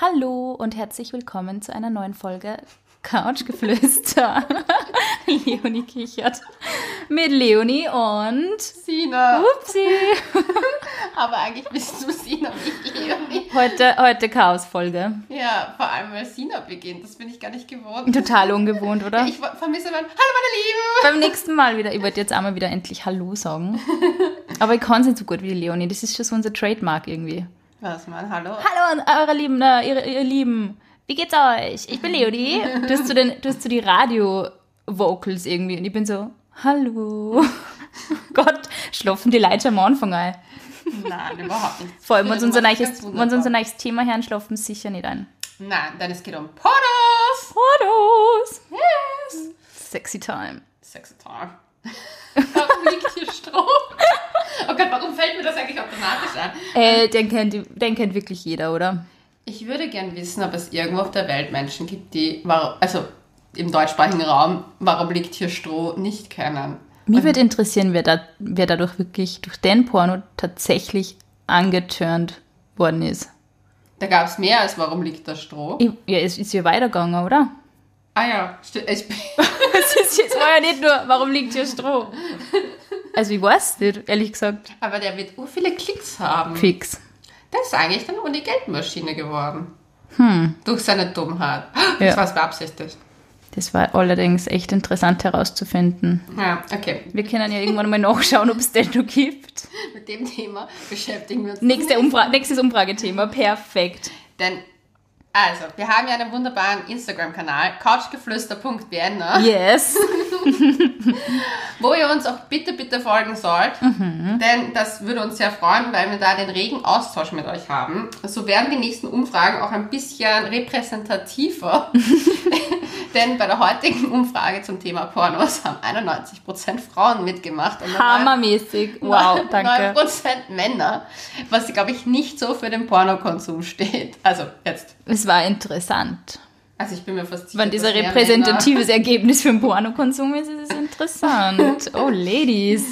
Hallo und herzlich willkommen zu einer neuen Folge Couchgeflüster. Leonie kichert. Mit Leonie und Sina. Upsi. Aber eigentlich bist du Sina, nicht Leonie. Heute, heute Chaos-Folge. Ja, vor allem weil Sina beginnt. Das bin ich gar nicht gewohnt. Total ungewohnt, oder? Ich vermisse mein Hallo meine Lieben. Beim nächsten Mal wieder. Ich wollte jetzt einmal wieder endlich Hallo sagen. Aber ich kann es nicht so gut wie Leonie. Das ist schon so unser Trademark irgendwie. Was, mein Hallo? Hallo an eure Lieben, äh, ihr, ihr Lieben. Wie geht's euch? Ich bin Leonie. Du hast so, den, du hast so die Radio-Vocals irgendwie. Und ich bin so, hallo. Gott, schlafen die Leute am Anfang ein. Nein, überhaupt nicht. Vor allem, wenn unser neues, unser neues Thema hören, schlafen sie sicher nicht ein. Nein, denn es geht um Pornos. Fotos. Yes. Sexy time. Sexy Time. Warum liegt hier Stroh? Gott, warum fällt mir das eigentlich automatisch an? Äh, den kennt, den kennt wirklich jeder, oder? Ich würde gern wissen, ob es irgendwo auf der Welt Menschen gibt, die, also im deutschsprachigen Raum, warum liegt hier Stroh, nicht kennen. Mich würde interessieren, wer, da, wer dadurch wirklich durch den Porno tatsächlich angeturnt worden ist. Da gab es mehr als warum liegt da Stroh. Ich, ja, es ist ja weitergegangen, oder? Ah ja, Es ist jetzt war ja nicht nur, warum liegt hier Stroh? Also ich weiß nicht, ehrlich gesagt. aber der wird ur viele Klicks haben. Fix. Das ist eigentlich dann die Geldmaschine geworden. Hm. Durch seine Dummheit. Das Ja. war es beabsichtigt. Das war allerdings echt interessant herauszufinden. Ja, okay. Wir können ja irgendwann mal nachschauen, ob es den noch gibt. Mit dem Thema beschäftigen wir uns. Nächste Umfra nächstes Umfragethema, perfekt. Denn, also, wir haben ja einen wunderbaren Instagram-Kanal, couchgeflüster.vienna. Yes. wo ihr uns auch bitte, bitte folgen sollt. Mhm. Denn das würde uns sehr freuen, weil wir da den regen Austausch mit euch haben. So werden die nächsten Umfragen auch ein bisschen repräsentativer. Denn bei der heutigen Umfrage zum Thema Pornos haben 91% Frauen mitgemacht. Und Hammermäßig. Wow, danke. 9% Männer, was, glaube ich, nicht so für den Pornokonsum steht. Also jetzt. Es war interessant. Also ich bin mir fast sicher, Wenn dieser repräsentatives Ergebnis für den Pornokonsum ist, ist es interessant. Oh, Ladies.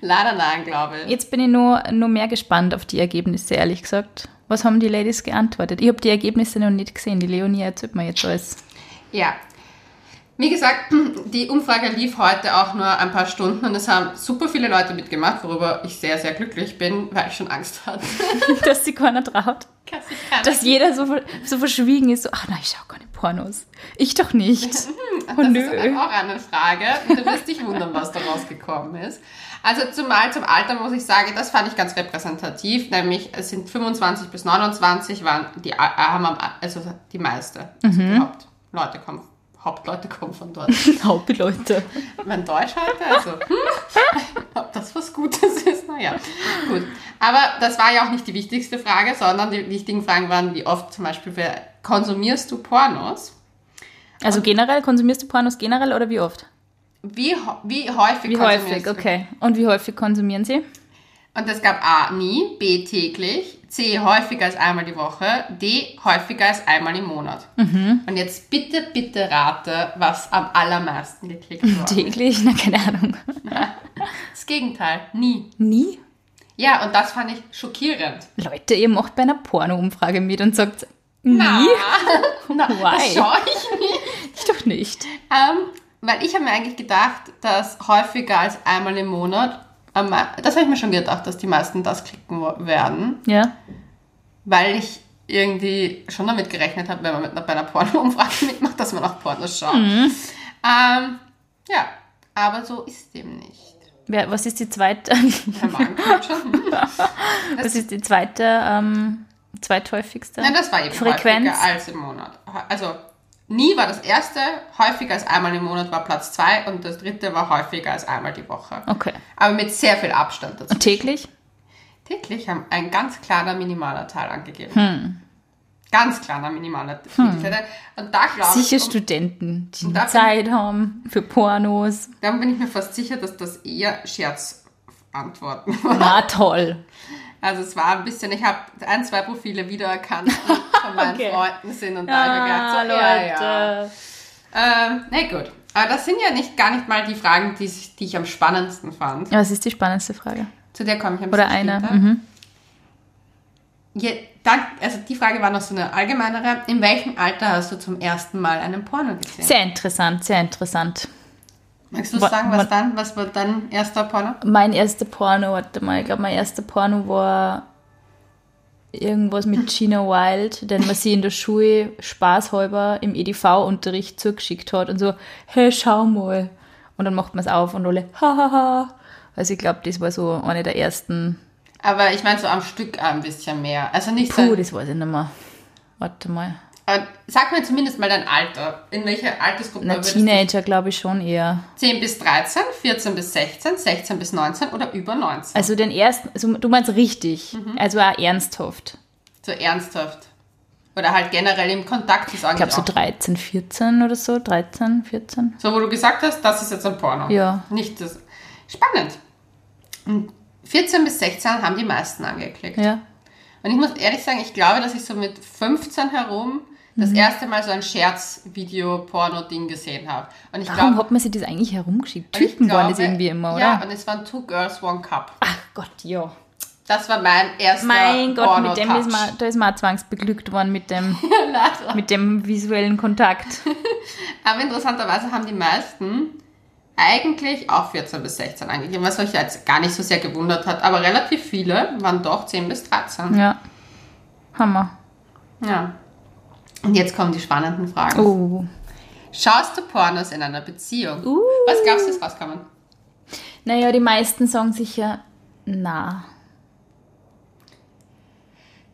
Leider nein, glaube ich. Jetzt bin ich nur, nur mehr gespannt auf die Ergebnisse, ehrlich gesagt. Was haben die Ladies geantwortet? Ich habe die Ergebnisse noch nicht gesehen. Die Leonie erzählt mir jetzt alles. Ja. Wie gesagt, die Umfrage lief heute auch nur ein paar Stunden und es haben super viele Leute mitgemacht, worüber ich sehr, sehr glücklich bin, weil ich schon Angst hatte. Dass sich keiner traut. Dass jeder so, so verschwiegen ist. So, ach nein, ich schau keine Pornos. Ich doch nicht. Oh das nö. ist auch eine Frage. Du wirst dich wundern, was da rausgekommen ist. Also zumal zum Alter muss ich sagen, das fand ich ganz repräsentativ, nämlich es sind 25 bis 29 waren die, äh, haben am, also die meiste. Also Mhm. Hauptleute kommen, Hauptleute kommen von dort. Hauptleute. mein Deutsch heute, also, hm, ob das was Gutes ist, naja, gut. Aber das war ja auch nicht die wichtigste Frage, sondern die wichtigen Fragen waren, wie oft zum Beispiel, konsumierst du Pornos? Also generell, konsumierst du Pornos generell oder wie oft? Wie, wie häufig Wie häufig, okay. Und wie häufig konsumieren sie? Und es gab A, nie, B, täglich, C, häufiger als einmal die Woche, D, häufiger als einmal im Monat. Mhm. Und jetzt bitte, bitte rate, was am allermeisten geklickt wurde. Täglich? Na, keine Ahnung. Das Gegenteil, nie. Nie? Ja, und das fand ich schockierend. Leute, ihr macht bei einer Porno-Umfrage mit und sagt, nie? Na, Why? das schaue ich nicht. Ich doch nicht. Ähm, weil ich habe mir eigentlich gedacht, dass häufiger als einmal im Monat, das habe ich mir schon gedacht, dass die meisten das klicken werden, Ja? weil ich irgendwie schon damit gerechnet habe, wenn man mit einer, bei einer Porno-Umfrage mitmacht, dass man auch Pornos schaut. Mhm. Ähm, ja, aber so ist dem nicht. Wer, was ist die zweite, was ist die zweite, ähm, zweithäufigste? Nein, das war eben Frequenz? als im Monat. Also nie war das erste, häufiger als einmal im Monat war Platz zwei und das dritte war häufiger als einmal die Woche. Okay. Aber mit sehr viel Abstand dazu. Und täglich? Täglich haben ein ganz kleiner minimaler Teil angegeben. Hm. Ganz kleiner minimaler Teil. Und da glaube Sicher ich, um, Studenten, die da bin- Zeit haben für Pornos. dann bin ich mir fast sicher, dass das eher Scherzantworten waren. Na toll. Also es war ein bisschen, ich habe ein, zwei Profile wiedererkannt, von meinen Okay. Freunden sind und da gedacht, so, ja, ja. Ähm, na gut. Aber das sind ja nicht gar nicht mal die Fragen, die, ich- die ich am spannendsten fand. Was ist die spannendste Frage? Zu der komme ich ein Oder eine? Mhm. Je, dann, also die Frage war noch so eine allgemeinere. In welchem Alter hast du zum ersten Mal einen Porno gesehen? Sehr interessant, sehr interessant. Magst du sagen, was wa- dann? Was war dein erster Porno? Mein erster Porno, warte mal, ich glaube, mein erster Porno war irgendwas mit Gina Wild, den man sie in der Schule spaßhalber im EDV-Unterricht zugeschickt hat und so, hey, schau mal. Und dann macht man es auf und alle, hahaha. Also ich glaube, das war so eine der ersten. Aber ich meine so am Stück ein bisschen mehr. Also nicht Puh, so. das weiß ich nicht mehr. Warte mal. Äh, Sag mir zumindest mal dein Alter. In welcher Altersgruppe Na, Teenager glaube ich schon eher. 10 bis 13, 14 bis 16, 16 bis 19 oder über 19? Also den ersten, also du meinst richtig, also auch ernsthaft. So ernsthaft. Oder halt generell im Kontakt ist Ich glaube so auch. 13, 14 oder so, 13, 14. So, wo du gesagt hast, das ist jetzt ein Porno. Ja. Nicht das. Spannend. Und 14 bis 16 haben die meisten angeklickt. Ja. Und ich muss ehrlich sagen, ich glaube, dass ich so mit 15 herum das Mhm. erste Mal so ein Scherz-Video-Porno-Ding gesehen habe. Und ich Warum glaube, hat man sich das eigentlich herumgeschickt? Typen waren das irgendwie immer, oder? Ja, und es waren Two Girls, One Cup. Ach Gott, ja. Das war mein erster Mein Gott, mit dem ist man, da ist man auch zwangsbeglückt worden mit dem, mit dem visuellen Kontakt. Aber interessanterweise haben die meisten eigentlich auch 14 bis 16 angegeben, was euch jetzt gar nicht so sehr gewundert hat. Aber relativ viele waren doch 10 bis 13. Ja. Hammer. Ja. Und jetzt kommen die spannenden Fragen. Oh. Schaust du Pornos in einer Beziehung? Uh. Was glaubst du, ist rauskommen? Naja, die meisten sagen sicher, na.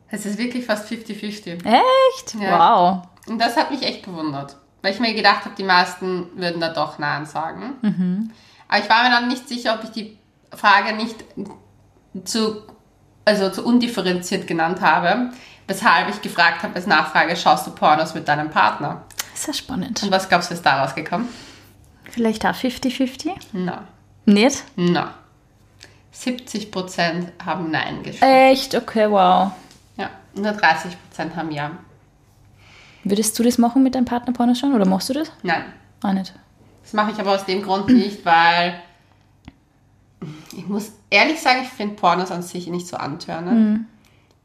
Es ist wirklich fast 50-50. Echt? Ja. Wow. Und das hat mich echt gewundert. Weil ich mir gedacht habe, die meisten würden da doch Nein sagen. Mhm. Aber ich war mir dann nicht sicher, ob ich die Frage nicht zu, also zu undifferenziert genannt habe. Weshalb ich gefragt habe als Nachfrage, schaust du Pornos mit deinem Partner? Ist ja spannend. Und was glaubst du, ist daraus gekommen? Vielleicht auch 50-50? Na, Nicht? na. 70% haben Nein geschrieben. Echt? Okay, wow. Ja, nur 30% haben Ja. Würdest du das machen mit deinem Partner Pornos schauen oder machst du das? Nein. Auch nicht. Das mache ich aber aus dem Grund nicht, weil ich muss ehrlich sagen, ich finde Pornos an sich nicht so antörnend.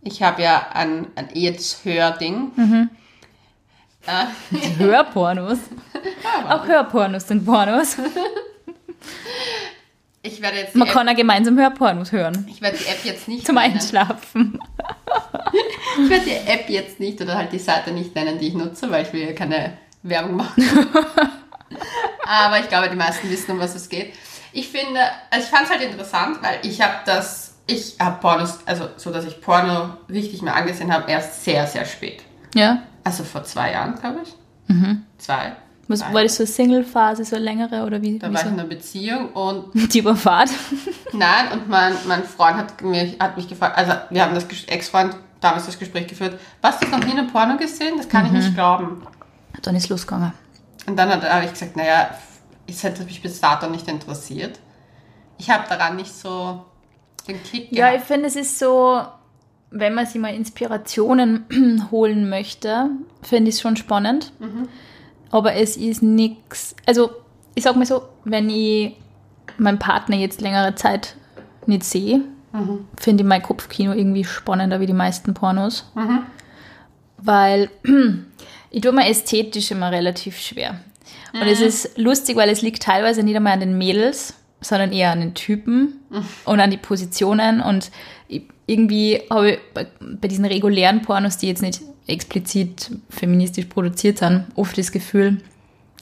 Ich habe ja ein, ein jetzt Hörding. Äh, Hörpornos. Auch Hörpornos sind Pornos. ich werde jetzt Man App, kann ja gemeinsam Hörpornos hören. ich werde die App jetzt nicht Zum nennen. Einschlafen. Ich werde die App jetzt nicht oder halt die Seite nicht nennen, die ich nutze, weil ich will ja keine Werbung machen. Aber ich glaube, die meisten wissen, um was es geht. Ich finde, also ich fand es halt interessant, weil ich habe das, ich habe Pornos, also so, dass ich Porno richtig mal angesehen habe, erst sehr, sehr spät. Ja. Also vor zwei Jahren, glaube ich. Zwei. Was, war das so eine Single-Phase, so eine längere oder wie? Da wie war ich in einer Beziehung und Die Überfahrt. nein, und mein, mein Freund hat mich, hat mich gefragt, also wir haben das Ex-Freund damals das Gespräch geführt, hast du noch nie einen Porno gesehen? Das kann ich nicht glauben. Dann ist losgegangen. Und dann habe ich gesagt, naja, es hätte mich bis dato nicht interessiert. Ich habe daran nicht so den Klick Ja, ich gehabt. finde, es ist so, wenn man sich mal Inspirationen holen möchte, finde ich es schon spannend. Aber es ist nichts. Also, ich sag mal so, wenn ich meinen Partner jetzt längere Zeit nicht sehe, finde ich mein Kopfkino irgendwie spannender wie die meisten Pornos. Weil ich tue mir ästhetisch immer relativ schwer. Und es ist lustig, weil es liegt teilweise nicht einmal an den Mädels, sondern eher an den Typen und an die Positionen. Und irgendwie habe ich bei, diesen regulären Pornos, die jetzt nicht explizit feministisch produziert sind, oft das Gefühl,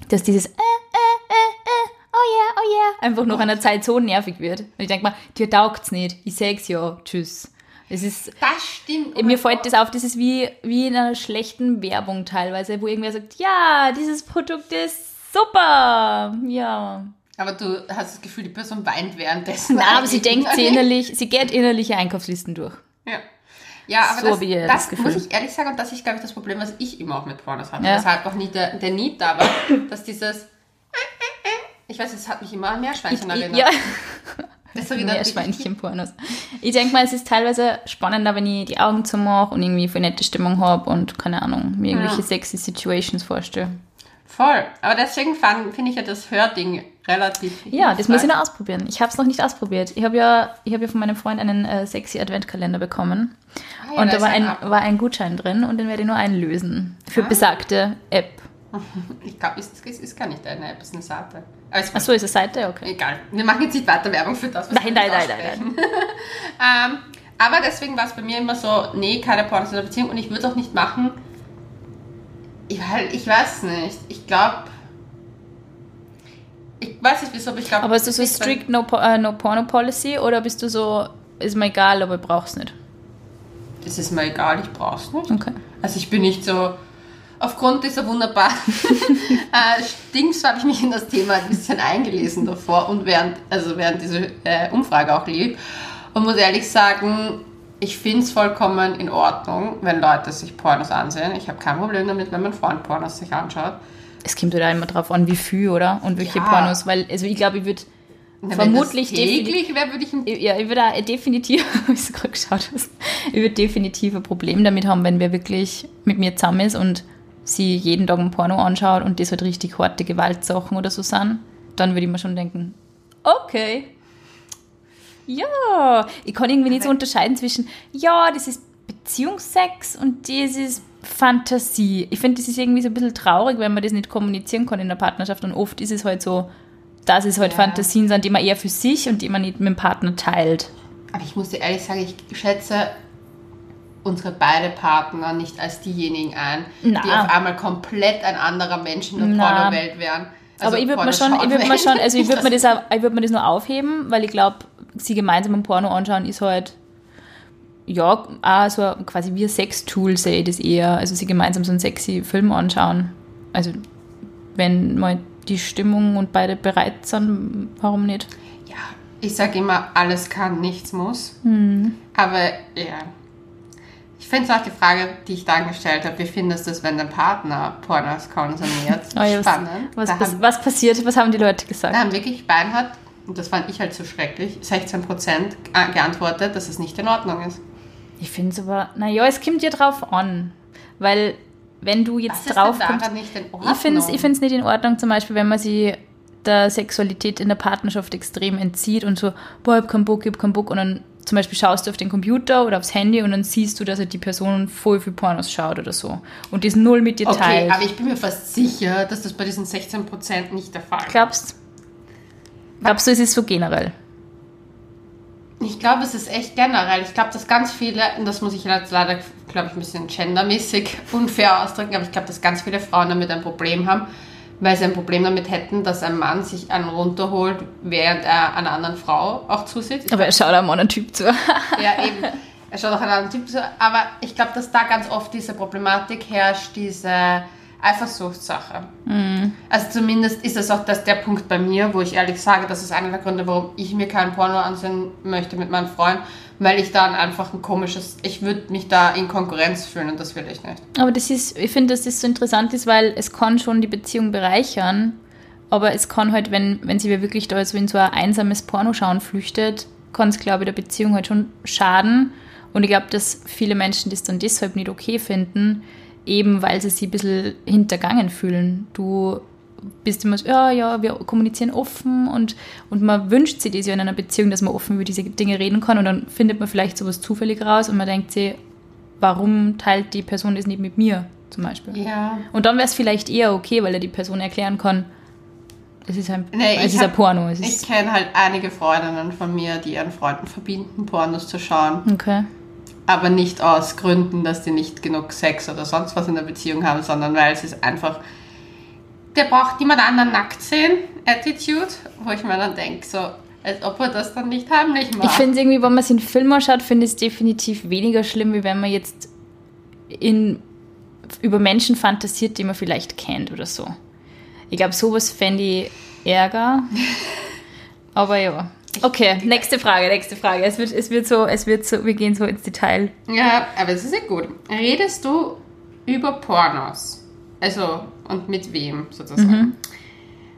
dass dieses äh, äh, äh, äh, oh yeah, oh yeah, einfach nach einer Zeit so nervig wird. Und ich denke mal, dir taugt's nicht. Ich sag's ja, tschüss. Es ist, Das stimmt. Oh mir fällt Gott. das auf, das ist wie, wie in einer schlechten Werbung teilweise, wo irgendwer sagt, ja, dieses Produkt ist super. Ja. Aber du hast das Gefühl, die Person weint währenddessen. Na, aber sie denkt sie innerlich, sie geht innerliche Einkaufslisten durch. Ja. Ja, aber So das, das, das Gefühl. muss ich ehrlich sagen, und das ist, glaube ich, das Problem, was ich immer auch mit Pornos hatte. Ja. Weshalb auch nie der, der Need da war, dass dieses ich weiß, es hat mich immer an Meerschweinchen erinnert. Ja, Das Meerschweinchen-Pornos. Ich denke mal, es ist teilweise spannender, wenn ich die Augen zumache und irgendwie für nette Stimmung habe und keine Ahnung, mir irgendwelche Ja. sexy Situations vorstelle. Voll. Aber deswegen finde ich ja das Hörding relativ. Ja, das muss ich noch ausprobieren. Ich habe es noch nicht ausprobiert. Ich habe ja, ich hab ja von meinem Freund einen äh, sexy Adventkalender bekommen. Ah, ja, und da war ein, war ein Gutschein drin und den werde ich nur einlösen. Für ah. besagte App. Ich glaube, es ist, ist, gar nicht eine App, es ist eine Seite. Ach so, ist eine Seite? Okay. Egal. Wir machen jetzt nicht weiter Werbung für das, was nein, wir nein, nein, nein, nein, ähm, Aber deswegen war es bei mir immer so, nee, keine Pornos in der Beziehung und ich würde es auch nicht machen, weil ich weiß nicht. Ich glaube, ich weiß nicht wieso, aber ich glaube. Aber ist das so strict no, uh, no Porno Policy oder bist du so, ist mir egal, aber ich brauch's nicht? Es ist mir egal, ich brauch's nicht. Okay. Also ich bin nicht so, aufgrund dieser wunderbaren äh, Stings habe ich mich in das Thema ein bisschen eingelesen davor und während, also während dieser äh, Umfrage auch lieb. Und muss ehrlich sagen, ich finde es vollkommen in Ordnung, wenn Leute sich Pornos ansehen. Ich habe kein Problem damit, wenn mein Freund Pornos sich anschaut. Es kommt wieder immer drauf an, wie viel, oder? Und welche ja. Pornos. Weil, also ich glaube, ich würde vermutlich täglich wäre, würde ich Ja, ich würde definitiv, ich gerade geschaut ich würde definitiv ein Problem damit haben, wenn wer wirklich mit mir zusammen ist und sie jeden Tag ein Porno anschaut und das halt richtig harte Gewaltsachen oder so sind, dann würde ich mir schon denken, okay, ja, ich kann irgendwie nicht so unterscheiden zwischen, ja, das ist Beziehungsex und das ist Fantasie. Ich finde, das ist irgendwie so ein bisschen traurig, wenn man das nicht kommunizieren kann in der Partnerschaft. Und oft ist es halt so, dass es halt ja. Fantasien sind, die man eher für sich und die man nicht mit dem Partner teilt. Aber ich muss dir ehrlich sagen, ich schätze unsere beide Partner nicht als diejenigen ein, Na. die auf einmal komplett ein anderer Mensch in der Pornowelt wären. Also aber ich würde mir schon, ich würde mir schon, also ich würde mir das, ich würde mir das nur aufheben, weil ich glaube, sie gemeinsam ein Porno anschauen ist halt ja, auch so quasi wie ein Sextool sehe ich das eher. Also sie gemeinsam so einen sexy Film anschauen. Also wenn mal die Stimmung und beide bereit sind, warum nicht? Ja, ich sage immer, alles kann, nichts muss. Hm. Aber ja, ich finde es auch die Frage, die ich da gestellt habe, wie findest du es, wenn dein Partner Pornos konsumiert? Oh ja, Spannend. Was, was, was, passiert? Was haben die Leute gesagt? Da haben wirklich Beinhard, und das fand ich halt so schrecklich, 16% geantwortet, dass es nicht in Ordnung ist. Ich finde es aber, naja, es kommt dir drauf an. Weil, wenn du jetzt Was drauf kommst. Nicht in Ordnung? Ich finde es ich nicht in Ordnung, zum Beispiel, wenn man sie der Sexualität in der Partnerschaft extrem entzieht und so, boah, ich hab keinen Bock, ich hab keinen Bock. Und dann zum Beispiel schaust du auf den Computer oder aufs Handy und dann siehst du, dass halt die Person voll viel Pornos schaut oder so. Und das null mit dir okay, teilt. Okay, aber ich bin mir fast sicher, dass das bei diesen 16% nicht der Fall ist. Glaubst Glaubst du, es ist so generell? Ich glaube, es ist echt generell. Ich glaube, dass ganz viele, und das muss ich jetzt leider, glaube ich, ein bisschen gendermäßig unfair ausdrücken, aber ich glaube, dass ganz viele Frauen damit ein Problem haben, weil sie ein Problem damit hätten, dass ein Mann sich einen runterholt, während er einer anderen Frau auch zusieht. Aber er schaut einem anderen Typ zu. ja, eben. Er schaut auch einem anderen Typ zu. Aber ich glaube, dass da ganz oft diese Problematik herrscht, diese Eifersuchtssache. Mhm. Also zumindest ist das auch das, der Punkt bei mir, wo ich ehrlich sage, das ist einer der Gründe, warum ich mir keinen Porno ansehen möchte mit meinem Freund, weil ich dann einfach ein komisches, ich würde mich da in Konkurrenz fühlen und das will ich nicht. Aber das ist, ich finde, dass das so interessant ist, weil es kann schon die Beziehung bereichern, aber es kann halt, wenn, wenn sie wirklich da so in so ein einsames Pornoschauen flüchtet, kann es, glaube ich, der Beziehung halt schon schaden. Und ich glaube, dass viele Menschen das dann deshalb nicht okay finden, eben weil sie sich ein bisschen hintergangen fühlen. Du bist immer so, ja, ja, wir kommunizieren offen und, und man wünscht sich das ja in einer Beziehung, dass man offen über diese Dinge reden kann und dann findet man vielleicht sowas zufällig raus und man denkt sich, warum teilt die Person das nicht mit mir zum Beispiel? Ja. Und dann wäre es vielleicht eher okay, weil er die Person erklären kann, es ist ein, nee, es ist hab, ein Porno. ich kenne halt einige Freundinnen von mir, die ihren Freunden verbieten, Pornos zu schauen. Okay aber nicht aus Gründen, dass die nicht genug Sex oder sonst was in der Beziehung haben, sondern weil es ist einfach, der braucht niemand anderen nackt sehen, Attitude, wo ich mir dann denke, so, als ob er das dann nicht heimlich macht. Ich finde es irgendwie, wenn man es in Filmen schaut, finde ich es definitiv weniger schlimm, wie wenn man jetzt in, über Menschen fantasiert, die man vielleicht kennt oder so. Ich glaube, sowas fände ich Ärger. Aber ja. Okay, nächste Frage, nächste Frage. Es wird, es wird so, es wird so, wir gehen so ins Detail. Ja, aber es ist ja gut. Redest du über Pornos? Also, und mit wem sozusagen? Mhm.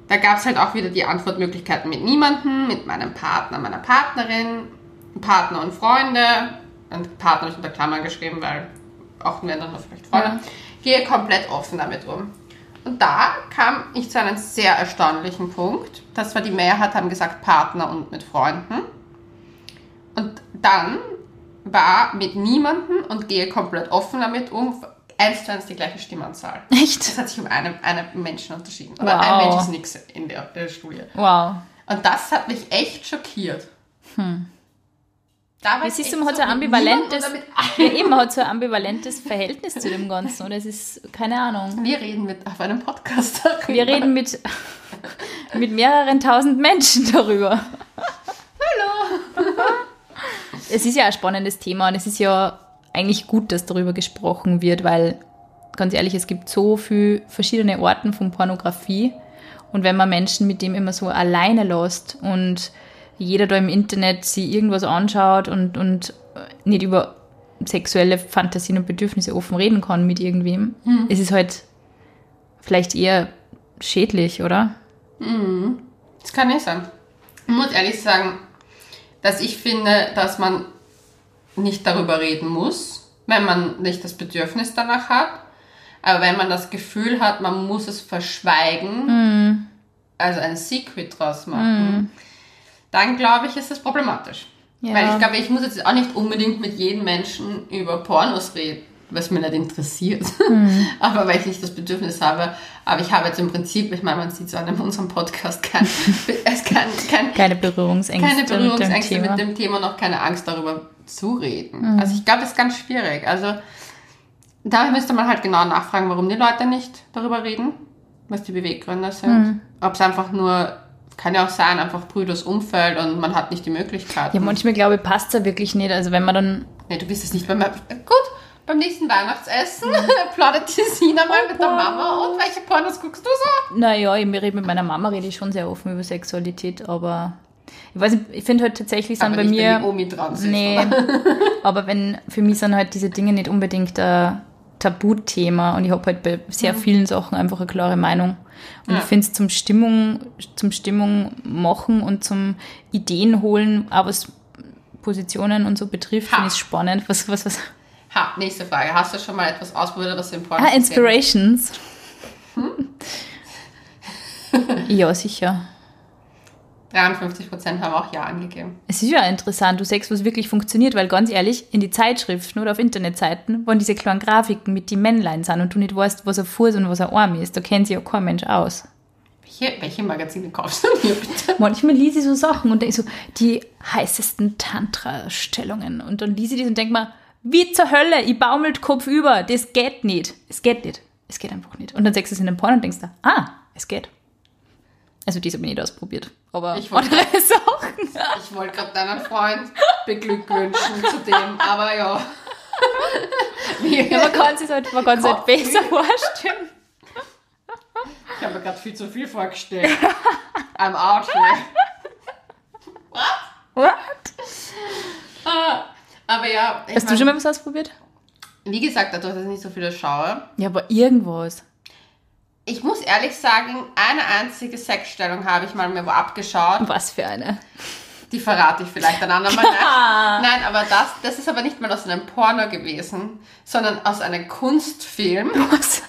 Da gab es halt auch wieder die Antwortmöglichkeiten mit niemandem, mit meinem Partner, meiner Partnerin, Partner und Freunde. Und Partner ich unter Klammern geschrieben, weil auch wenn dann noch vielleicht Freunde. Ja. Gehe komplett offen damit um. Und da kam ich zu einem sehr erstaunlichen Punkt. Das war die Mehrheit, haben gesagt Partner und mit Freunden. Und dann war mit niemandem und gehe komplett offen damit um, eins zu eins die gleiche Stimmanzahl. Echt? Es hat sich um einen, einen Menschen unterschieden. Aber Wow. ein Mensch ist nichts in der, der Studie. Wow. Und das hat mich echt schockiert. Da war echt du, man hat so ein ambivalentes, ja eben, man hat so ein ambivalentes Verhältnis zu dem Ganzen. Und es ist, keine Ahnung. Wir reden mit auf einem Podcast darüber. Wir reden mit, mit mehreren tausend Menschen darüber. Hallo. Es ist ja ein spannendes Thema und es ist ja eigentlich gut, dass darüber gesprochen wird, weil, ganz ehrlich, es gibt so viele verschiedene Arten von Pornografie. Und wenn man Menschen mit dem immer so alleine lässt und jeder da im Internet sich irgendwas anschaut und, und nicht über sexuelle Fantasien und Bedürfnisse offen reden kann mit irgendwem, es ist halt vielleicht eher schädlich, oder? Das kann nicht sein. Ich muss ehrlich sagen, dass ich finde, dass man nicht darüber reden muss, wenn man nicht das Bedürfnis danach hat. Aber wenn man das Gefühl hat, man muss es verschweigen, also ein Secret draus machen, dann glaube ich, ist das problematisch. Ja. Weil ich glaube, ich muss jetzt auch nicht unbedingt mit jedem Menschen über Pornos reden, was mich nicht interessiert. Aber weil ich nicht das Bedürfnis habe. Aber ich habe jetzt im Prinzip, ich meine, man sieht es an unserem Podcast, kein, es kann, kein, Keine Berührungsängste, keine Berührungsängste mit dem Thema. mit dem Thema und auch keine Angst darüber zu reden. Also ich glaube, das ist ganz schwierig. Also da müsste man halt genau nachfragen, warum die Leute nicht darüber reden, was die Beweggründe sind. Ob es einfach nur, kann ja auch sein, einfach brüdes Umfeld und man hat nicht die Möglichkeit. Ja, manchmal glaube ich, passt es ja wirklich nicht. Also wenn man dann nee, du bist es nicht beim Gut, beim nächsten Weihnachtsessen plaudert die Sina mal mit der Mama und welche Pornos guckst du so? Naja, ich rede mit meiner Mama rede ich schon sehr offen über Sexualität, aber ich weiß nicht, ich finde halt tatsächlich sind Aber bei nicht, wenn mir. die Omi dran sitzt, nee, aber wenn für mich sind halt diese Dinge nicht unbedingt ein Tabuthema und ich habe halt bei sehr vielen Sachen einfach eine klare Meinung. Und Mhm. Ja. ich finde es zum Stimmung, zum Stimmung machen und zum Ideen holen, auch was Positionen und so betrifft, finde ich es spannend. Was, was, was? Ha, nächste Frage. Hast du schon mal etwas ausprobiert, was im Pornos Ah? Inspirations. Hm? ja, sicher. 53% haben auch Ja angegeben. Es ist ja interessant, du sagst, was wirklich funktioniert, weil ganz ehrlich, in die Zeitschriften oder auf Internetseiten, wo diese kleinen Grafiken mit die Männlein sind und du nicht weißt, was ein Fuß und was ein Arm ist, da kennt sich ja kein Mensch aus. Welche, welche Magazine kaufst du mir bitte? Manchmal lese ich so Sachen und denke so, die heißesten Tantra-Stellungen. Und dann lese ich das und denke mir, wie zur Hölle, ich baumelt Kopf über, das geht nicht. Es geht nicht. Es geht einfach nicht. Und dann sagst du es in den Porn und denkst da, ah, es geht. Also diese habe ich nicht ausprobiert. Aber Ich wollte- andere Sachen. Ich wollte gerade deinen Freund beglückwünschen zu dem, aber ja. Ja, man kann es halt, man kann's halt besser vorstellen. Ich habe mir gerade viel zu viel vorgestellt. I'm out here. What? Ah, Aber ja, Hast du mein, schon mal was ausprobiert? wie gesagt, dadurch, dass ich nicht so viele schaue, Ja, aber irgendwas. Ich muss ehrlich sagen, eine einzige Sexstellung habe ich mal mir wo abgeschaut. Was für eine. Die verrate ich vielleicht ein andermal. Nein, Nein aber das, das ist aber nicht mal aus einem Porno gewesen, sondern aus einem Kunstfilm Was?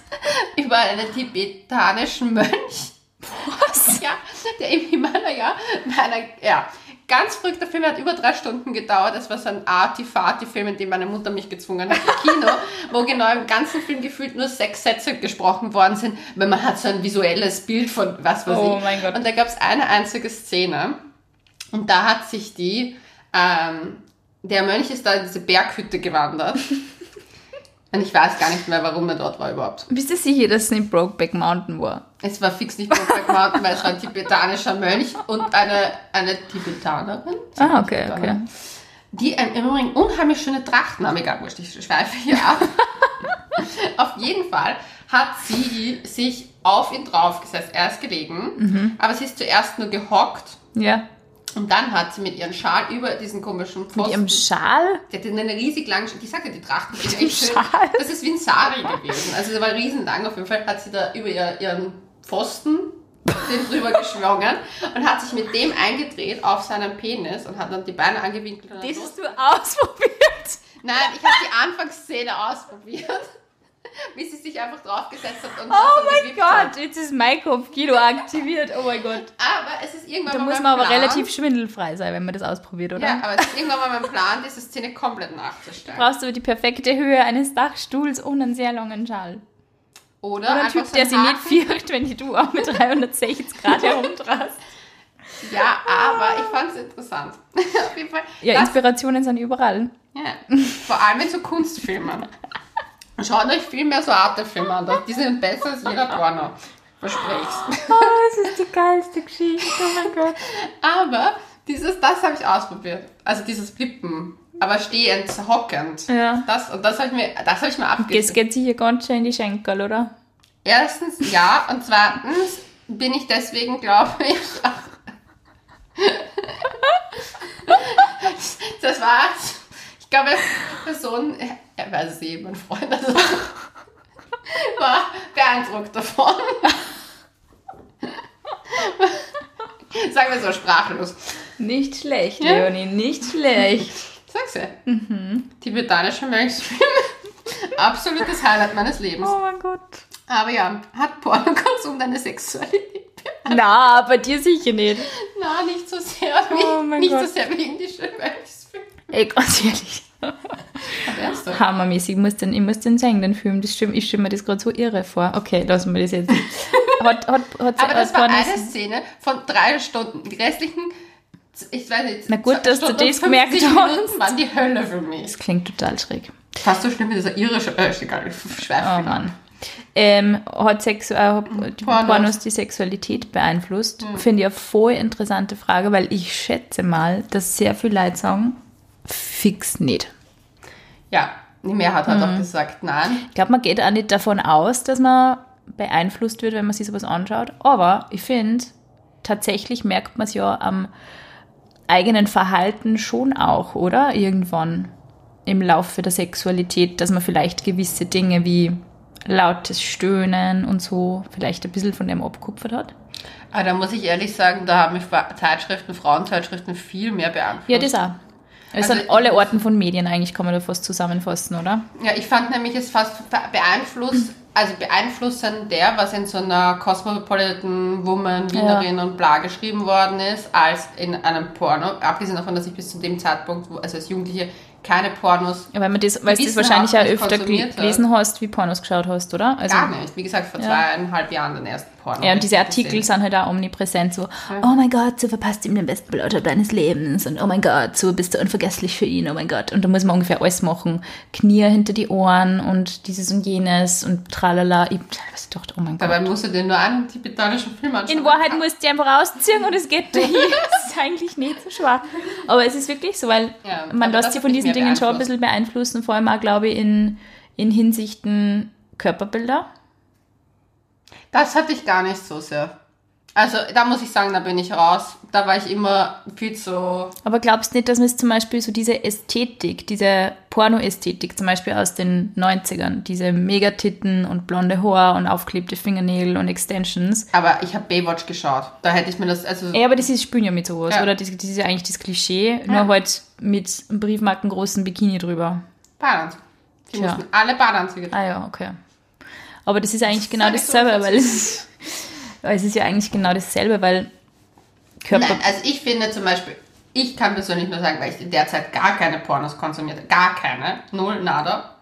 über einen tibetanischen Mönch. Was? Ja, der im Himalaya, einer, ja, ganz verrückter Film, hat über drei Stunden gedauert. Das war so ein Arty-Farty-Film, in dem meine Mutter mich gezwungen hat im Kino, wo genau im ganzen Film gefühlt nur sechs Sätze gesprochen worden sind, weil man hat so ein visuelles Bild von was weiß Oh ich. mein Gott. Und da gab es eine einzige Szene und da hat sich die, ähm, der Mönch ist da in diese Berghütte gewandert. Und ich weiß gar nicht mehr, warum er dort war überhaupt. Bist du sicher, dass es nicht Brokeback Mountain war? Es war fix nicht Brokeback Mountain, weil es war ein tibetanischer Mönch und eine, eine Tibetanerin. Ah, okay, okay. Die ein, im Übrigen unheimlich schöne Trachten haben. Egal, wurscht, ich schweife hier ab. Auf jeden Fall hat sie sich auf ihn draufgesetzt. Er ist gelegen, Mhm. aber sie ist zuerst nur gehockt Ja. und dann hat sie mit ihrem Schal über diesen komischen Pfosten... Mit ihrem Schal? Die hatte eine riesig lange, die sagte, die Trachten sind echt schön. Schal? Das ist wie ein Sari gewesen. Also sie war riesen lang. Auf jeden Fall hat sie da über ihr, ihren Pfosten den drüber geschwungen und hat sich mit dem eingedreht auf seinen Penis und hat dann die Beine angewinkelt. Und Das hast du ausprobiert. Nein, ich habe die Anfangsszene ausprobiert, wie sie sich einfach draufgesetzt hat und Oh mein Gott, jetzt ist mein Kopfkino aktiviert. Oh mein Gott. Aber es ist irgendwann Da mal muss mein man aber Plan, relativ schwindelfrei sein, wenn man das ausprobiert, oder? Ja, aber es ist irgendwann mal mein Plan, diese Szene komplett nachzustellen. Brauchst du die perfekte Höhe eines Dachstuhls und einen sehr langen Schal. Oder, Oder ein Typ, so der sich nicht fürcht, wenn die du auch mit 360 Grad herumdrast. Ja, aber ich fand es interessant. Auf jeden Fall. Ja, Inspirationen sind überall. ja. Vor allem in so Kunstfilmen. Schaut euch viel mehr so Artefilme an. Die sind besser als jeder Porno. Versprich's. Oh, das ist die geilste Geschichte. Oh mein Gott. Aber dieses, das habe ich ausprobiert. Also dieses Flippen. Aber stehend, hockend. Ja. Das, und das habe ich mir, das habe ich mir Das abgegeben. geht sicher ganz schön in die Schenkel, oder? Erstens ja und zweitens bin ich deswegen, glaube ich, das war, ich glaube, Person, er weiß es eh, mein Freund, also, war beeindruckt davon. Sagen wir so, sprachlos. Nicht schlecht, Ja. Leonie, nicht schlecht. Sag's ja. Tibetanische Milchstream. Absolutes Highlight meines Lebens. Oh mein Gott. Aber ja, hat Pornokonsum deine Sexualität? Na, bei dir sicher nicht. Na, nicht so sehr wie, Oh nicht Gott. so sehr wie indische Milchstream. Ey, ganz ehrlich. Hammermäßig. Ich muss den, ich muss den sehen, den Film. Das stimmt, ich stelle mir das gerade so irre vor. Okay, lassen wir das jetzt. Hat, hat, hat, Aber das hat war eine Szene von drei Stunden. Die restlichen, ich weiß nicht, Na gut, dass du das und 50 gemerkt hast. Minuten waren die Hölle für mich. Das klingt total schräg. Fast so schlimm wie dieser irische, äh, egal, ich schweife Oh Mann. an. Ähm, hat Sex, äh, Pornos. Pornos. die Sexualität beeinflusst? Finde ich eine voll interessante Frage, weil ich schätze mal, dass sehr viele Leute sagen, fix nicht. Ja, die Mehrheit hat Mhm. auch gesagt, nein. Ich glaube, man geht auch nicht davon aus, dass man beeinflusst wird, wenn man sich sowas anschaut. Aber ich finde, tatsächlich merkt man es ja am eigenen Verhalten schon auch, oder? Irgendwann im Laufe der Sexualität, dass man vielleicht gewisse Dinge wie lautes Stöhnen und so vielleicht ein bisschen von dem abkupfert hat. Aber da muss ich ehrlich sagen, da haben mich Zeitschriften, Frauenzeitschriften viel mehr beeinflusst. Ja, das auch. Es Also sind alle Arten von Medien eigentlich, kann man da fast zusammenfassen, oder? Ja, ich fand nämlich es fast beeinflusst, also beeinflussender, was in so einer Cosmopolitan Woman, Wienerin und bla geschrieben worden ist, als in einem Porno. Abgesehen davon, dass ich bis zu dem Zeitpunkt, wo, also als Jugendliche, keine Pornos, Ja, weil man das, weil du das wahrscheinlich nicht öfter gelesen hast, wie Pornos geschaut hast, oder? Also, gar nicht. Wie gesagt, vor Ja. zweieinhalb Jahren den ersten Porno. Ja, und diese Artikel sind halt auch omnipräsent, so, oh mein Gott, so verpasst ihm den besten Blowjob deines Lebens und oh mein Gott, so bist du unvergesslich für ihn, oh mein Gott. Und da muss man ungefähr alles machen. Knie hinter die Ohren und dieses und jenes und tralala. Ich teilweise dachte, oh mein Gott. Dabei musst du dir nur einen tibetanischen Film anschauen. In Wahrheit musst du die einfach rausziehen und es geht dahin. Es ist eigentlich nicht so schwer. Aber es ist wirklich so, weil Ja, man lässt sich von diesen Dingen schon ein bisschen beeinflussen, vor allem auch, glaube ich, in, in Hinsichten Körperbilder. Das hatte ich gar nicht so sehr. Also da muss ich sagen, da bin ich raus. Da war ich immer viel zu... Aber glaubst du nicht, dass man es zum Beispiel so diese Ästhetik, diese Porno-Ästhetik zum Beispiel aus den 90ern, diese Megatitten und blonde Haar und aufklebte Fingernägel und Extensions. Aber ich habe Baywatch geschaut. Da hätte ich mir das... Also, Ja, aber das ist spielen ja mit sowas, Ja. oder? Das, das ist ja eigentlich das Klischee, nur halt mit einem briefmarkengroßen Bikini drüber. Badeanzug. Die Tja. mussten alle Badeanzüge Ah ja, okay. Aber das ist eigentlich genau dasselbe, das weil es, es ist ja eigentlich genau dasselbe, weil Körper... Nein, also ich finde zum Beispiel, ich kann persönlich nur sagen, weil ich in der Zeit gar keine Pornos konsumierte, gar keine, null, nada,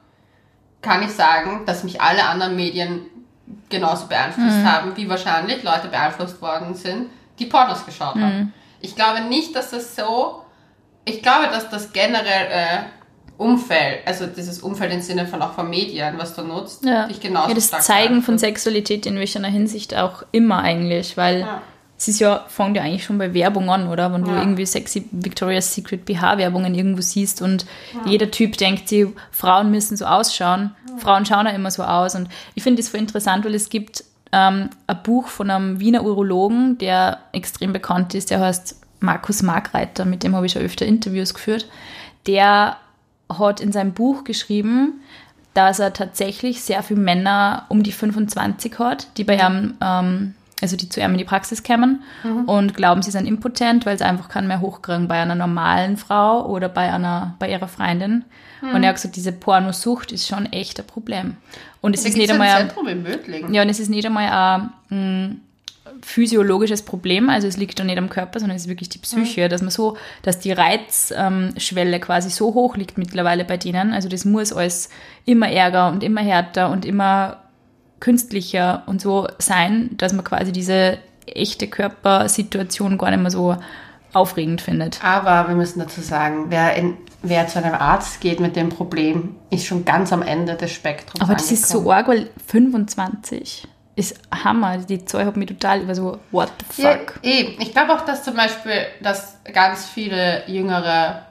kann ich sagen, dass mich alle anderen Medien genauso beeinflusst haben, wie wahrscheinlich Leute beeinflusst worden sind, die Pornos geschaut haben. Ich glaube nicht, dass das so, ich glaube, dass das generell äh, Umfeld, also dieses Umfeld im Sinne von auch von Medien, was du nutzt, Ja, dich genauso ja das Zeigen von. Sexualität in welcher Hinsicht auch immer eigentlich, weil Ja. es ist ja, fängt ja eigentlich schon bei Werbung an, oder? Wenn du Ja. irgendwie sexy Victoria's Secret BH-Werbungen irgendwo siehst und jeder Typ denkt sich, Frauen müssen so ausschauen. Frauen schauen ja immer so aus und ich finde das voll interessant, weil es gibt ähm, ein Buch von einem Wiener Urologen, der extrem bekannt ist, der heißt Markus Markreiter, mit dem habe ich schon öfter Interviews geführt. Der hat in seinem Buch geschrieben, dass er tatsächlich sehr viele Männer um die 25 hat, die bei ihm ähm, also die zu ihm in die Praxis kommen und glauben, sie sind impotent, weil sie einfach keinen mehr hochkriegen bei einer normalen Frau oder bei einer, bei ihrer Freundin. Und er hat gesagt, diese Pornosucht ist schon echt ein Problem. Und es Da ist nicht ein einmal, ein- Zentrum in Mödling. ja, und es ist nicht einmal ein mm, physiologisches Problem, also es liegt da nicht am Körper, sondern es ist wirklich die Psyche, dass man so, dass die Reizschwelle quasi so hoch liegt mittlerweile bei denen. Also das muss alles immer ärger und immer härter und immer künstlicher und so sein, dass man quasi diese echte Körpersituation gar nicht mehr so aufregend findet. Aber wir müssen dazu sagen, wer, in, wer zu einem Arzt geht mit dem Problem, ist schon ganz am Ende des Spektrums Aber das ist so angekommen. arg, weil 25 ist Hammer. Die Zahl hat mich total über so, what the Ja, fuck. eben. Ich glaube auch, dass zum Beispiel, dass ganz viele jüngere,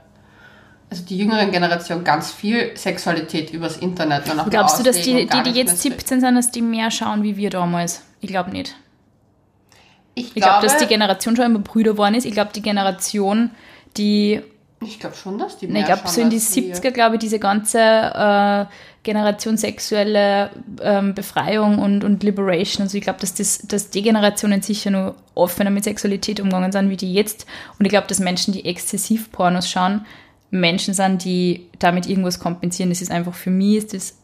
also die jüngeren Generation ganz viel Sexualität übers Internet nur noch Glaubst du, dass die, und die, die jetzt mehr 17 sind, dass die mehr schauen wie wir damals? Ich glaube nicht. Ich Ich glaube, glaube, dass die Generation schon immer Brüder geworden ist. Ich glaube, die Generation, die, ich glaube schon, dass die mehr ich glaube, so in die als wir. 70er, glaube ich, diese ganze äh, Generation sexuelle ähm, Befreiung und, und Liberation. Also ich glaube, dass, das, dass die Generationen sicher nur offener mit Sexualität umgegangen sind, wie die jetzt. Und ich glaube, dass Menschen, die exzessiv Pornos schauen, Menschen sind, die damit irgendwas kompensieren. Das ist einfach, für mich ist das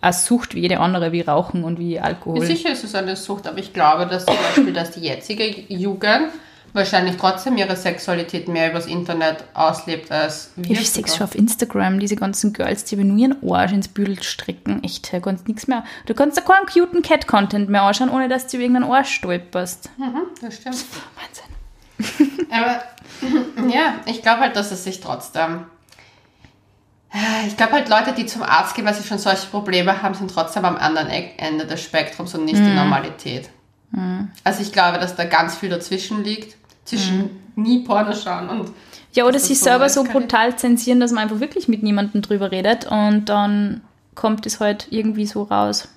eine Sucht wie jede andere, wie Rauchen und wie Alkohol. Sicher ist es eine Sucht, aber ich glaube, dass zum Beispiel, dass die jetzige Jugend wahrscheinlich trotzdem ihre Sexualität mehr übers Internet auslebt als wir. Ja, ich sehe schon auf Instagram, diese ganzen Girls, die nur ihren Arsch ins Büdel stricken. Echt, da kannst nichts mehr. Du kannst da keinen cuten Cat-Content mehr anschauen, ohne dass du irgendeinen Arsch stolperst. Mhm, das stimmt. Wahnsinn. Aber ja, ich glaube halt, dass es sich trotzdem. Ich glaube halt, Leute, die zum Arzt gehen, weil sie schon solche Probleme haben, sind trotzdem am anderen Ende des Spektrums und nicht die Normalität. Also ich glaube, dass da ganz viel dazwischen liegt. Zwischen nie Porno schauen und Ja, oder sich so selber so brutal zensieren, dass man einfach wirklich mit niemandem drüber redet und dann kommt es halt irgendwie so raus.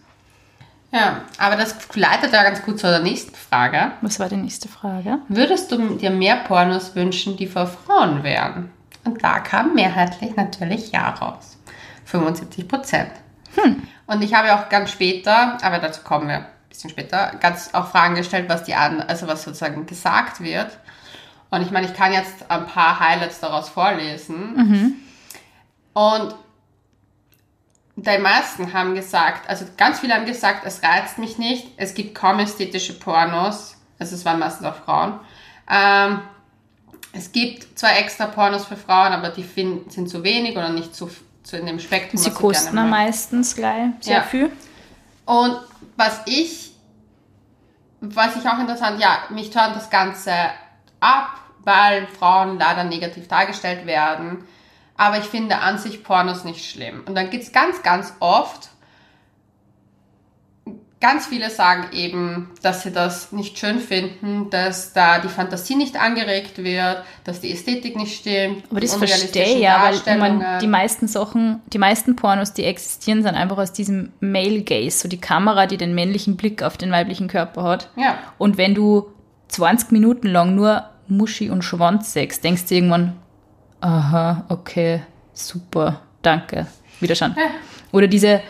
ja, aber das leitet ja ganz gut zu der nächsten Frage. Was war die nächste Frage? Würdest du dir mehr Pornos wünschen, die vor Frauen wären? Und da kam mehrheitlich natürlich Ja raus. 75 Prozent. Und ich habe auch ganz später, aber dazu kommen wir bisschen später, ganz auch Fragen gestellt, was die an, also was sozusagen gesagt wird. Und ich meine, ich kann jetzt ein paar Highlights daraus vorlesen. Und die meisten haben gesagt, also ganz viele haben gesagt, es reizt mich nicht, es gibt kaum ästhetische Pornos, also es waren meistens auch Frauen. Ähm, es gibt zwar extra Pornos für Frauen, aber die find, sind zu wenig oder nicht zu, zu in dem Spektrum. Sie kosten meistens gleich sehr Ja. viel. Und was ich, was ich auch interessant, ja, mich turnt das Ganze ab, weil Frauen leider negativ dargestellt werden. Aber ich finde an sich Pornos nicht schlimm. Und dann gibt's ganz, ganz oft, ganz viele sagen eben, dass sie das nicht schön finden, dass da die Fantasie nicht angeregt wird, dass die Ästhetik nicht stimmt. Aber das verstehe ich ja, weil ich Darstellungen. mein, die meisten Sachen, die meisten Pornos, die existieren, sind einfach aus diesem Male Gaze, so die Kamera, die den männlichen Blick auf den weiblichen Körper hat. Ja. Und wenn du 20 Minuten lang nur Muschi und Schwanz sechst, denkst du irgendwann, aha, okay, super, danke, wieder schon. Ja. Oder diese,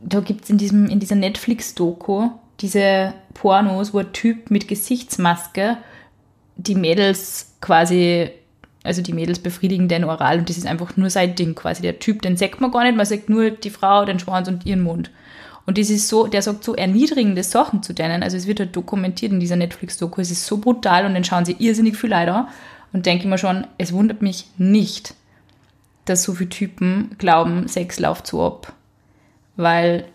da gibt es in, diesem, in dieser Netflix-Doku diese Pornos, wo ein Typ mit Gesichtsmaske die Mädels quasi, also die Mädels befriedigen den oral und das ist einfach nur sein Ding quasi. Der Typ, den sagt man gar nicht, man sagt nur die Frau, den Schwanz und ihren Mund. Und das ist so, der sagt so erniedrigende Sachen zu denen. Also es wird halt dokumentiert in dieser Netflix-Doku. Es ist so brutal und dann schauen sie irrsinnig viel leider. Und denke mir schon, es wundert mich nicht, dass so viele Typen glauben, Sex läuft so ab. Weil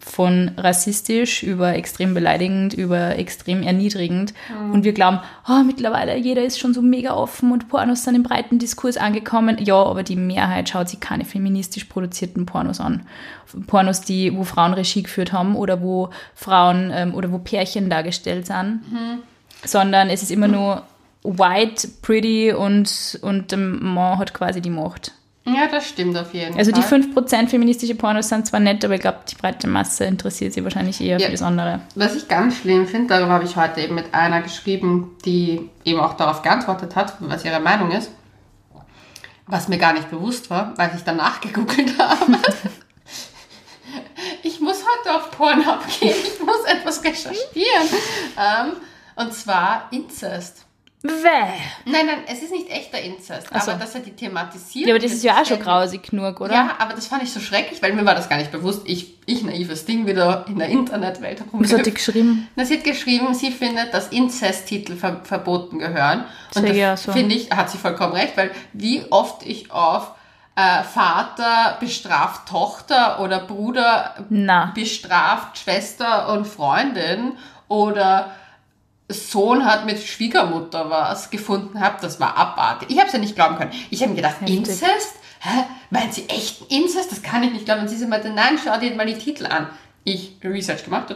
von rassistisch über extrem beleidigend, über extrem erniedrigend. Und wir glauben, oh, mittlerweile jeder ist schon so mega offen und Pornos sind im breiten Diskurs angekommen. Ja, aber die Mehrheit schaut sich keine feministisch produzierten Pornos an. Pornos, die, wo Frauen Regie geführt haben oder wo Frauen ähm, oder wo Pärchen dargestellt sind. Sondern es ist immer nur white, pretty und, und der Mann hat quasi die Macht. Ja, das stimmt auf jeden Also die Fall. 5% feministische Pornos sind zwar nett, aber ich glaube, die breite Masse interessiert sich wahrscheinlich eher Ja. für das andere. Was ich ganz schlimm finde, darüber habe ich heute eben mit einer geschrieben, die eben auch darauf geantwortet hat, was ihre Meinung ist. Was mir gar nicht bewusst war, weil ich danach gegoogelt habe. Ich muss wollte auf Pornhub gehen. Ich muss etwas recherchieren. Ähm, und zwar Inzest. Bäh. Nein, nein, es ist nicht echter Inzest, Ach so. aber dass er die thematisiert. Ja, aber das ist ja auch schon grausig genug, oder? Ja, aber das fand ich so schrecklich, weil mir war das gar nicht bewusst. Ich, ich naives Ding, wieder in der Internetwelt Was hat die geschrieben? Na, sie hat geschrieben, sie findet, dass Inzesttitel ver verboten gehören. Und ich da auch so. finde ich, hat sie vollkommen recht, weil wie oft ich auf äh, Vater bestraft Tochter oder Bruder Na. bestraft Schwester und Freundin oder Sohn hat mit Schwiegermutter was gefunden habe, das war abartig. Ich habe es ja nicht glauben können. Ich habe mir gedacht, Heftig. Inzest? Hä? Meint sie echt Inzest? Das kann ich nicht glauben. Und sie so meinte, nein, schau dir mal die Titel an. Ich Research gemacht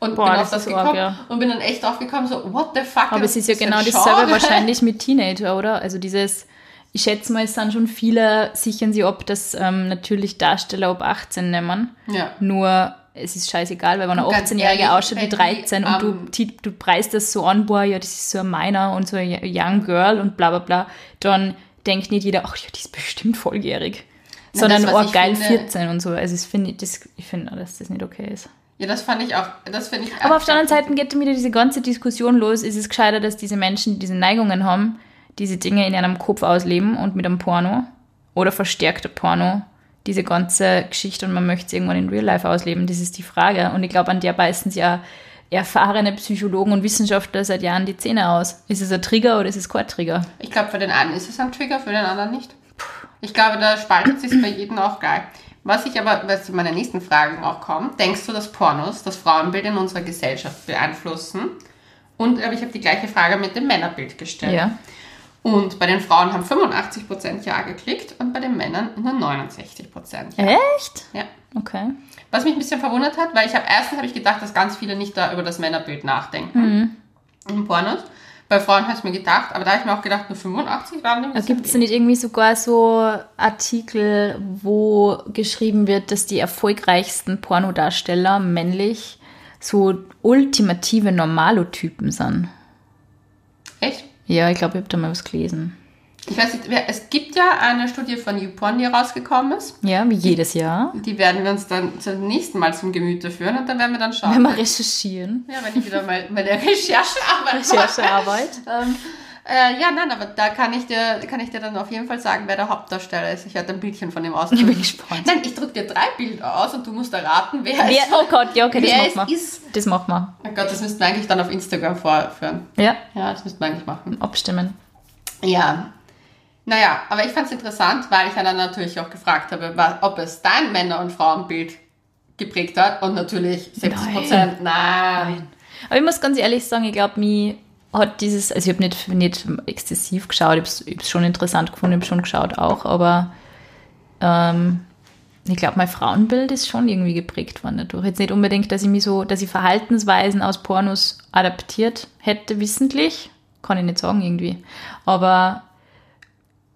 und Boah, bin das auf das arg, gekommen ja. und bin dann echt drauf gekommen, so, what the fuck? Aber es ist ja das genau dasselbe Genre? wahrscheinlich mit Teenager, oder? Also dieses, ich schätze mal, es sind schon viele, sichern sie ab, dass ähm, natürlich Darsteller ab 18 nehmen. Ja. Nur es ist scheißegal, weil wenn ein Und ganz 18-Jähriger ehrlich, ausschaut wie wenn die 13 und du, du preist das so an, boah, ja, das ist so ein Miner und so ein Young Girl und bla bla bla, dann denkt nicht jeder, ach ja, die ist bestimmt volljährig. Na, Sondern, das, oh, geil, finde- 14 und so. Also, ich finde, das, ich finde, dass das nicht okay ist. Ja, das fand ich auch, das finde ich Aber auf der anderen Seite geht dann wieder diese ganze Diskussion los. Ist es gescheiter, dass diese Menschen, die diese Neigungen haben, diese Dinge in ihrem Kopf ausleben und mit einem Porno oder verstärkter Porno diese ganze Geschichte und man möchte es irgendwann in Real Life ausleben? Das ist die Frage. Und ich glaube, an der beißen sich ja erfahrene Psychologen und Wissenschaftler seit Jahren die Zähne aus. Ist es ein Trigger oder ist es kein Trigger? Ich glaube, für den einen ist es ein Trigger, für den anderen nicht. Ich glaube, da spaltet sich bei jedem auch geil. Was ich aber, was zu meinen nächsten Fragen auch kommt, denkst du, dass Pornos das Frauenbild in unserer Gesellschaft beeinflussen? Und aber ich habe die gleiche Frage mit dem Männerbild gestellt. Ja. Und bei den Frauen haben 85% Ja geklickt und bei den Männern nur 69% Ja. Echt? ja. Okay. Was mich ein bisschen verwundert hat, weil ich habe erstens habe ich gedacht, dass ganz viele nicht da über das Männerbild nachdenken in Pornos. Bei Frauen habe ich mir gedacht, aber da habe ich mir auch gedacht, nur 85 waren die. Gibt es nicht irgendwie sogar so Artikel, wo geschrieben wird, dass die erfolgreichsten Pornodarsteller männlich so ultimative Normalotypen sind? Echt? Ja, ich glaube, ich habe da mal was gelesen. Ich weiß nicht, es gibt ja eine Studie von YouPorn, die rausgekommen ist. Ja, wie jedes Jahr. Die werden wir uns dann zum nächsten Mal zum Gemüte führen und dann werden wir dann schauen. Wenn wir recherchieren. ja, wenn ich wieder mal meine Recherchearbeit. Recherchearbeit. Ähm, äh, ja, nein, aber da kann ich, dir, kann ich dir dann auf jeden Fall sagen, wer der Hauptdarsteller ist. Ich werde ein Bildchen von dem Ich ausdrücken. bin gespannt. Nein, ich drücke dir drei Bilder aus und du musst erraten, wer, Wer, es, oh Gott, ja, okay, das machen wir. ist. Das machen wir. Oh Gott, das müssten wir eigentlich dann auf Instagram vorführen. Ja, Ja, das müssten wir eigentlich machen. abstimmen. Ja. Naja, aber ich fand es interessant, weil ich ja dann natürlich auch gefragt habe, ob es dein Männer- und Frauenbild geprägt hat. Und natürlich 70 Prozent, nein. Aber ich muss ganz ehrlich sagen, ich glaube, mir hat dieses, also ich habe nicht, nicht exzessiv geschaut, ich habe es schon interessant gefunden, ich habe schon geschaut auch, aber ähm, ich glaube, mein Frauenbild ist schon irgendwie geprägt worden dadurch. Jetzt nicht unbedingt, dass ich mich so, dass ich Verhaltensweisen aus Pornos adaptiert hätte, wissentlich, kann ich nicht sagen irgendwie. Aber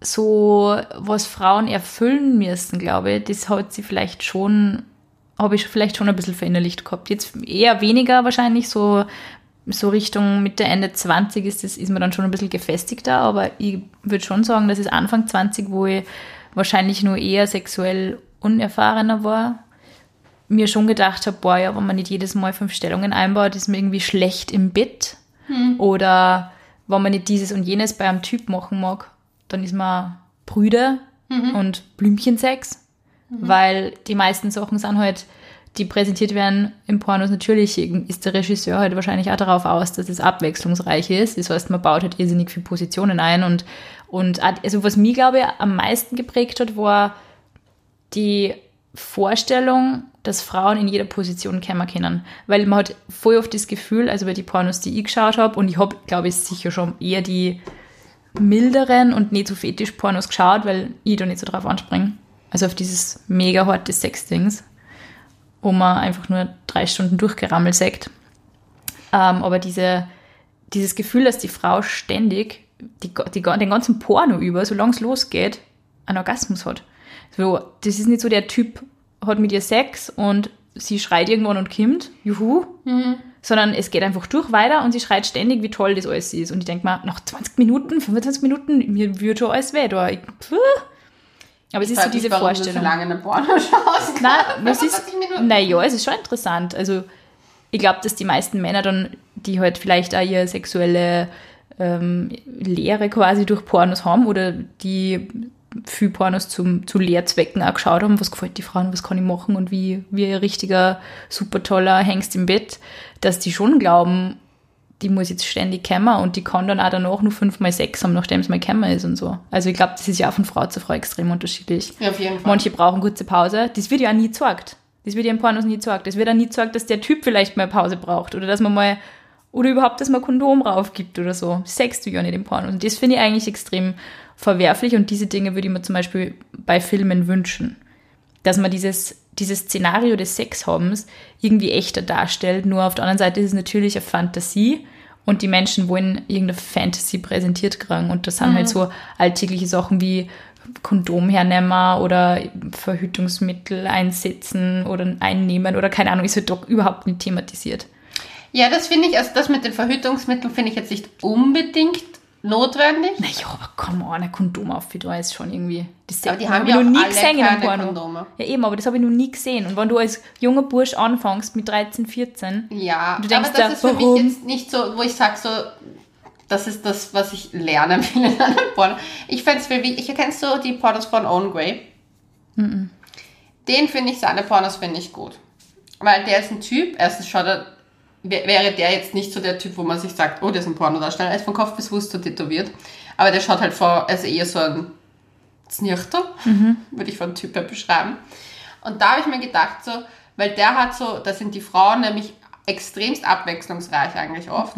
so, was Frauen erfüllen müssen, glaube ich, das hat sie vielleicht schon, habe ich vielleicht schon ein bisschen verinnerlicht gehabt. Jetzt eher weniger wahrscheinlich, so, so Richtung Mitte, Ende 20 ist, das, ist man dann schon ein bisschen gefestigter, aber ich würde schon sagen, dass es Anfang 20, wo ich wahrscheinlich nur eher sexuell unerfahrener war, mir schon gedacht habe, boah, ja, wenn man nicht jedes Mal fünf Stellungen einbaut, ist man irgendwie schlecht im Bett. Oder wenn man nicht dieses und jenes bei einem Typ machen mag, dann ist man Brüder und Blümchensex. Weil die meisten Sachen sind halt, die präsentiert werden im Pornos, natürlich ist der Regisseur halt wahrscheinlich auch darauf aus, dass es abwechslungsreich ist. Das heißt, man baut halt irrsinnig viele Positionen ein und, und also was mich, glaube ich, am meisten geprägt hat, war die Vorstellung, dass Frauen in jeder Position kämmer können. Weil man hat voll oft das Gefühl, also bei die Pornos, die ich geschaut habe, und ich habe, glaube ich, sicher schon eher die milderen und nicht so Fetisch-Pornos geschaut, weil ich da nicht so drauf anspringe. Also auf dieses mega harte Sex-Dings, wo man einfach nur drei Stunden durchgerammelt sagt. Ähm, aber diese, dieses Gefühl, dass die Frau ständig die, die, den ganzen Porno über, solange es losgeht, einen Orgasmus hat. So, das ist nicht so der Typ, hat mit ihr Sex und sie schreit irgendwann und kommt, juhu, sondern es geht einfach durch weiter und sie schreit ständig, wie toll das alles ist. Und ich denke mal, nach 20 Minuten, 25 Minuten, mir würde schon alles weh. Da. Ich, puh. Aber es Ich ist so frag mich, diese warum Du so Vorstellung. lange eine Porno schaust. Nein, es ist, 40 Minuten. naja, es ist schon interessant. Also ich glaube, dass die meisten Männer dann, die halt vielleicht auch ihre sexuelle ähm, Lehre quasi durch Pornos haben oder die viel Pornos zum, zu Lehrzwecken auch geschaut haben, was gefällt die Frauen, was kann ich machen und wie, wie ein richtiger, super toller Hengst im Bett, dass die schon glauben, die muss jetzt ständig kommen und die kann dann auch danach nur fünfmal Sex haben, nachdem es mal gekommen ist und so. Also ich glaube, das ist ja auch von Frau zu Frau extrem unterschiedlich. Ja, auf jeden Fall. Manche brauchen kurze Pause. Das wird ja auch nie gezeigt. Das wird ja in Pornos nie gezeigt. Es wird auch nie gezeigt, dass der Typ vielleicht mal Pause braucht oder dass man mal, oder überhaupt, dass man Kondom rauf gibt oder so. Das sagst du ja nicht im Porno. Und das finde ich eigentlich extrem verwerflich und diese Dinge würde ich mir zum Beispiel bei Filmen wünschen. Dass man dieses, dieses Szenario des Sexhabens irgendwie echter darstellt. Nur auf der anderen Seite ist es natürlich eine Fantasie und die Menschen wollen irgendeine Fantasy präsentiert kriegen. Und das sind halt so alltägliche Sachen wie Kondom hernehmen oder Verhütungsmittel einsetzen oder einnehmen oder keine Ahnung, ist halt doch überhaupt nicht thematisiert. Ja, das finde ich, also das mit den Verhütungsmitteln finde ich jetzt nicht unbedingt notwendig. Naja, aber komm on, ein Kondom auf wie da ist schon irgendwie. Das Aber die hab haben ich ja noch auch nie gesehen keine Porno. Kondome. Ja, eben, aber das habe ich noch nie gesehen. Und wenn du als junger Bursch anfängst mit 13, 14, Ja, Du denkst aber das da, ist für warum? mich jetzt nicht so, wo ich sage so, das ist das, was ich lernen will in einem Porno. Ich fände es viel wichtig. Kennst du die Pornos von Owen Gray? Den finde ich, seine Pornos finde ich gut. Weil der ist ein Typ, erstens schaut er, wäre der jetzt nicht so der Typ, wo man sich sagt, oh, der ist ein Pornodarsteller, er ist von Kopf bis Fuß so tätowiert. Aber der schaut halt vor, also eher so ein Znirchter, würde ich von Typ her beschreiben. Und da habe ich mir gedacht, so, weil der hat so, da sind die Frauen nämlich extremst abwechslungsreich eigentlich oft.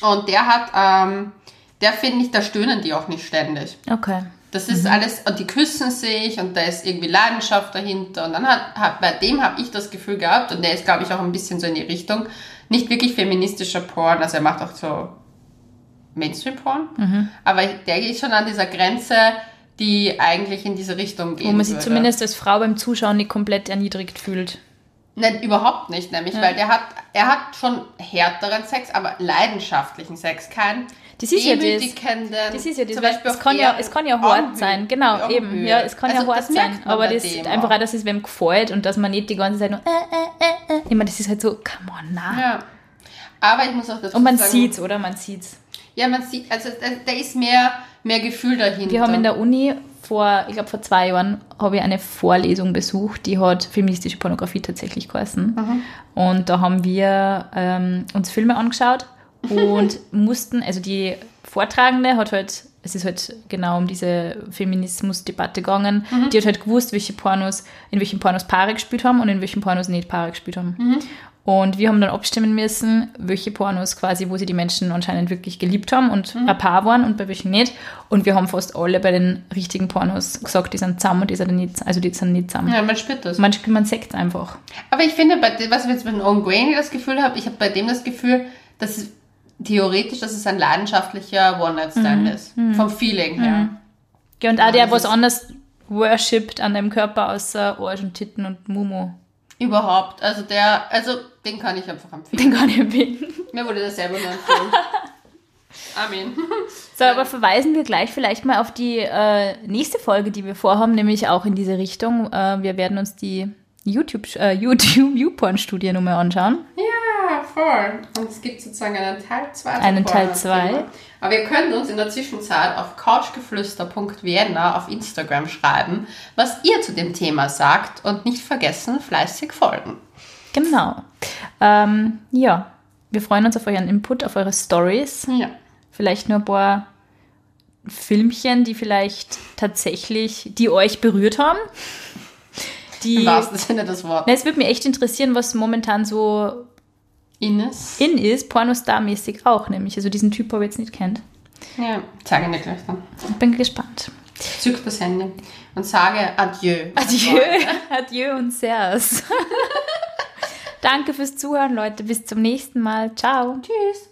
Und der hat, ähm, der finde ich, da stöhnen die auch nicht ständig. okay. Das ist alles, und die küssen sich und da ist irgendwie Leidenschaft dahinter. Und dann hat, hat bei dem habe ich das Gefühl gehabt, und der ist, glaube ich, auch ein bisschen so in die Richtung, nicht wirklich feministischer Porn, also er macht auch so Mainstream-Porn, aber der geht schon an dieser Grenze, die eigentlich in diese Richtung geht. Wo man sich zumindest als Frau beim Zuschauen nicht komplett erniedrigt fühlt. Nein, überhaupt nicht, nämlich, weil der hat, er hat schon härteren Sex, aber leidenschaftlichen Sex, kein Das ist ja das. Das ist ja das. zum Beispiel es, kann ja, Erden- es kann ja Augenhöhe. hart sein. Genau, Augenhöhe. eben. Ja, es kann Also ja hart sein. Aber das dem einfach auch. dass es wem gefällt und dass man nicht die ganze Zeit nur äh, äh, äh, äh. Ich meine, das ist halt so, come on, na. Ja. Aber ich muss auch dazu Und man sagen, sieht's, oder? Man sieht's. Ja, man sieht, also da, da ist mehr, mehr Gefühl dahinter. Wir haben in der Uni vor, ich glaube vor zwei Jahren, habe ich eine Vorlesung besucht, die hat feministische Pornografie tatsächlich geheißen. Und da haben wir ähm, uns Filme angeschaut und mussten, also die Vortragende hat halt, es ist halt genau um diese Feminismusdebatte gegangen, die hat halt gewusst, welche Pornos, in welchen Pornos Paare gespielt haben und in welchen Pornos nicht Paare gespielt haben. Und wir haben dann abstimmen müssen, welche Pornos quasi, wo sie die Menschen anscheinend wirklich geliebt haben und ein Paar waren und bei welchen nicht. Und wir haben fast alle bei den richtigen Pornos gesagt, die sind zusammen und die sind nicht, also die sind nicht zusammen. Ja, man spürt das. Man, man sagt einfach. Aber ich finde, bei dem, was ich jetzt mit Owen Graney das Gefühl habe, ich habe bei dem das Gefühl, dass es theoretisch, dass es ein leidenschaftlicher One-Night-Stand Mhm. ist. Vom Feeling her. Ja, und auch der was anderes worshipt an deinem Körper außer Arsch und Titten und Mumu. Überhaupt. Also der, also den kann ich einfach empfehlen. Den kann ich erwähnen. Mir wurde das selber nur empfohlen. Amen. So, aber verweisen wir gleich vielleicht mal auf die äh, nächste Folge, die wir vorhaben, nämlich auch in diese Richtung. Äh, wir werden uns die YouTube, äh, YouTube YouPorn-Studie nochmal anschauen. Ja, voll. Und es gibt sozusagen einen Teil 2. Einen Teil zwei. Aber ihr könnt uns in der Zwischenzeit auf couchgeflüster.vienna auf Instagram schreiben, was ihr zu dem Thema sagt und nicht vergessen, fleißig folgen. Genau. Ähm, ja, wir freuen uns auf euren Input, auf eure Stories. Ja. Vielleicht nur ein paar Filmchen, die vielleicht tatsächlich, die euch berührt haben. Die, Im wahrsten Sinne des Wortes. Es würde mich echt interessieren, was momentan so Ines. in ist, Pornostar-mäßig auch, nämlich. Also diesen Typ habe ich jetzt nicht kennt. Ja, zeige mir gleich dann. Ich bin gespannt. Zück das Handy und sage Adieu. Adieu, adieu und Servus. Danke fürs Zuhören, Leute. Bis zum nächsten Mal. Ciao. Tschüss.